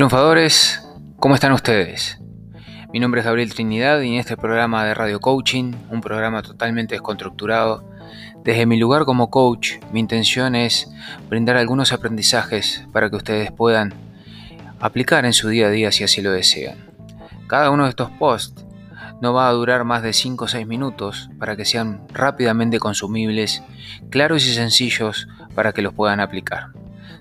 Triunfadores, ¿cómo están ustedes? Mi nombre es Gabriel Trinidad y en este programa de Radio Coaching, un programa totalmente desconstructurado, desde mi lugar como coach, mi intención es brindar algunos aprendizajes para que ustedes puedan aplicar en su día a día si así lo desean. Cada uno de estos posts no va a durar más de 5 o 6 minutos para que sean rápidamente consumibles, claros y sencillos para que los puedan aplicar.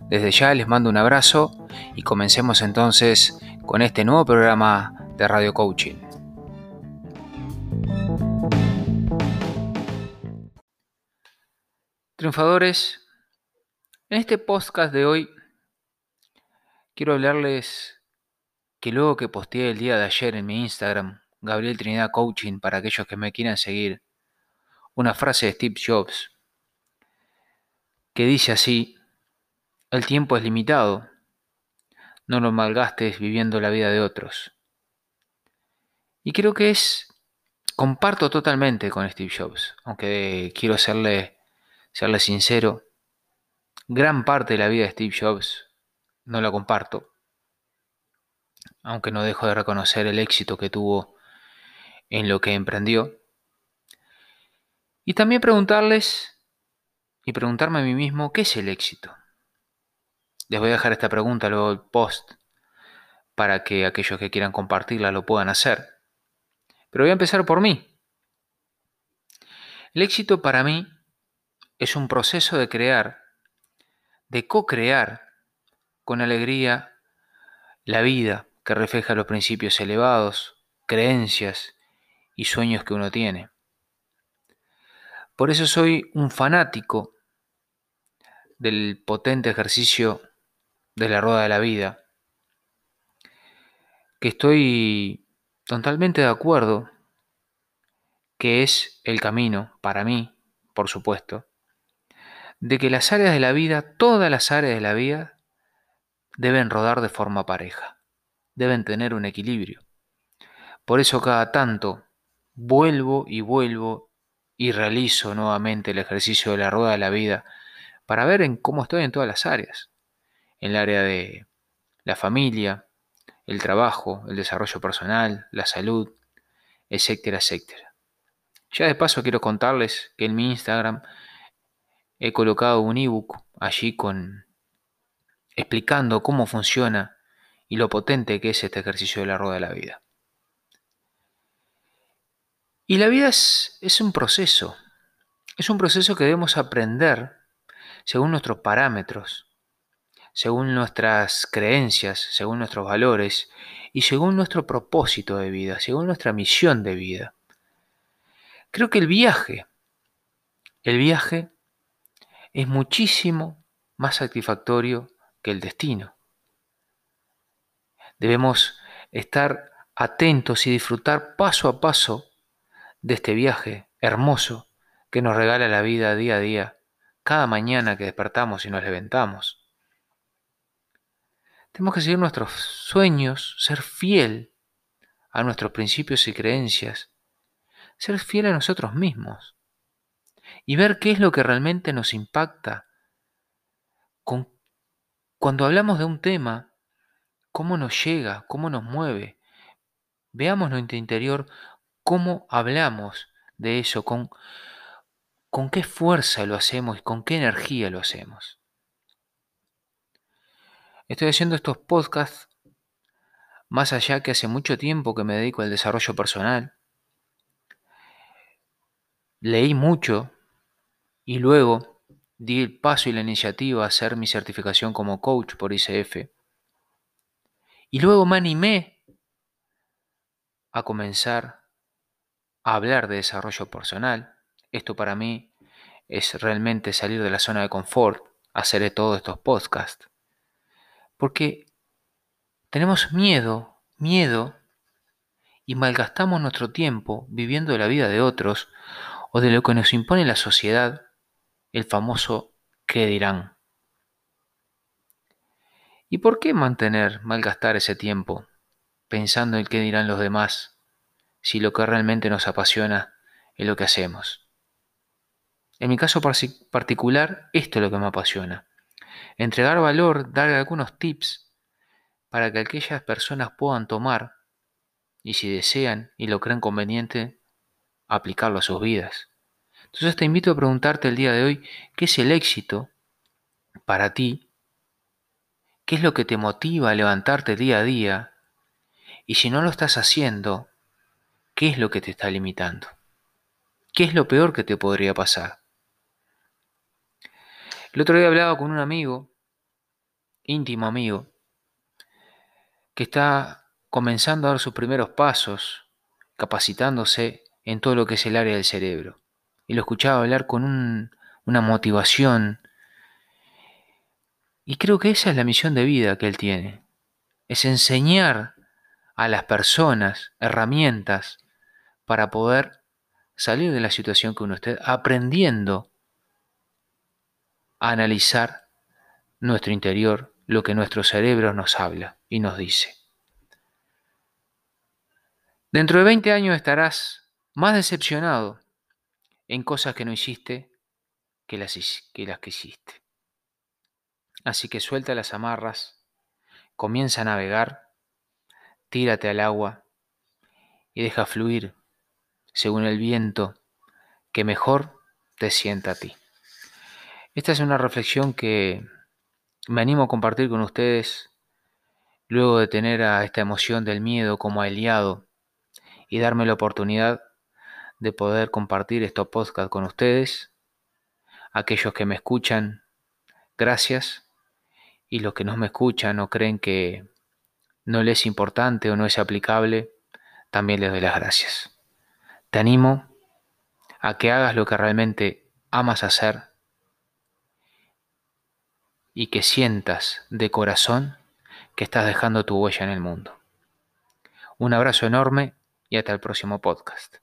Desde ya les mando un abrazo y comencemos entonces con este nuevo programa de Radio Coaching. Triunfadores, en este podcast de hoy quiero hablarles que luego que posteé el día de ayer en mi Instagram, Gabriel Trinidad Coaching, para aquellos que me quieran seguir, una frase de Steve Jobs que dice así, el tiempo es limitado, no lo malgastes viviendo la vida de otros. Y creo que es, comparto totalmente con Steve Jobs, aunque quiero serle, serle sincero, gran parte de la vida de Steve Jobs no la comparto, aunque no dejo de reconocer el éxito que tuvo en lo que emprendió. Y también preguntarles y preguntarme a mí mismo, ¿qué es el éxito? Les voy a dejar esta pregunta luego del post para que aquellos que quieran compartirla lo puedan hacer. Pero voy a empezar por mí. El éxito para mí es un proceso de crear, de co-crear con alegría la vida que refleja los principios elevados, creencias y sueños que uno tiene. Por eso soy un fanático del potente ejercicio de la rueda de la vida, que estoy totalmente de acuerdo que es el camino, para mí, por supuesto, de que las áreas de la vida, todas las áreas de la vida, deben rodar de forma pareja, deben tener un equilibrio. Por eso cada tanto vuelvo y vuelvo y realizo nuevamente el ejercicio de la rueda de la vida para ver en cómo estoy en todas las áreas. En el área de la familia, el trabajo, el desarrollo personal, la salud, etcétera, etcétera. Ya de paso quiero contarles que en mi Instagram he colocado un ebook allí con explicando cómo funciona y lo potente que es este ejercicio de la rueda de la vida. Y la vida es, es un proceso, es un proceso que debemos aprender según nuestros parámetros, según nuestras creencias, según nuestros valores y según nuestro propósito de vida, según nuestra misión de vida. Creo que el viaje, el viaje es muchísimo más satisfactorio que el destino. Debemos estar atentos y disfrutar paso a paso de este viaje hermoso que nos regala la vida día a día, cada mañana que despertamos y nos levantamos. Tenemos que seguir nuestros sueños, ser fiel a nuestros principios y creencias, ser fiel a nosotros mismos y ver qué es lo que realmente nos impacta. Con, cuando hablamos de un tema, cómo nos llega, cómo nos mueve. Veamos nuestro interior cómo hablamos de eso, con, con qué fuerza lo hacemos y con qué energía lo hacemos. Estoy haciendo estos podcasts más allá que hace mucho tiempo que me dedico al desarrollo personal. Leí mucho y luego di el paso y la iniciativa a hacer mi certificación como coach por ICF. Y luego me animé a comenzar hablar de desarrollo personal. Esto para mí es realmente salir de la zona de confort, hacer todos estos podcasts. Porque tenemos miedo, miedo, y malgastamos nuestro tiempo viviendo la vida de otros o de lo que nos impone la sociedad, el famoso ¿qué dirán? ¿Y por qué mantener, malgastar ese tiempo pensando en qué dirán los demás si lo que realmente nos apasiona es lo que hacemos. En mi caso particular, esto es lo que me apasiona. Entregar valor, dar algunos tips para que aquellas personas puedan tomar y si desean y lo creen conveniente, aplicarlo a sus vidas. Entonces te invito a preguntarte el día de hoy, ¿qué es el éxito para ti? ¿Qué es lo que te motiva a levantarte día a día? Y si no lo estás haciendo, ¿qué es lo que te está limitando? ¿Qué es lo peor que te podría pasar? El otro día hablaba con un amigo, íntimo amigo, que está comenzando a dar sus primeros pasos, capacitándose en todo lo que es el área del cerebro. Y lo escuchaba hablar con una motivación. Y creo que esa es la misión de vida que él tiene. Es enseñar a las personas herramientas para poder salir de la situación que uno esté, aprendiendo a analizar nuestro interior, lo que nuestro cerebro nos habla y nos dice. Dentro de 20 años estarás más decepcionado en cosas que no hiciste que las que, las que hiciste. Así que suelta las amarras, comienza a navegar, tírate al agua y deja fluir según el viento que mejor te sienta a ti. Esta es una reflexión que me animo a compartir con ustedes luego de tener a esta emoción del miedo como aliado y darme la oportunidad de poder compartir estos podcasts con ustedes. Aquellos que me escuchan, gracias. Y los que no me escuchan o creen que no les es importante o no es aplicable, también les doy las gracias. Te animo a que hagas lo que realmente amas hacer y que sientas de corazón que estás dejando tu huella en el mundo. Un abrazo enorme y hasta el próximo podcast.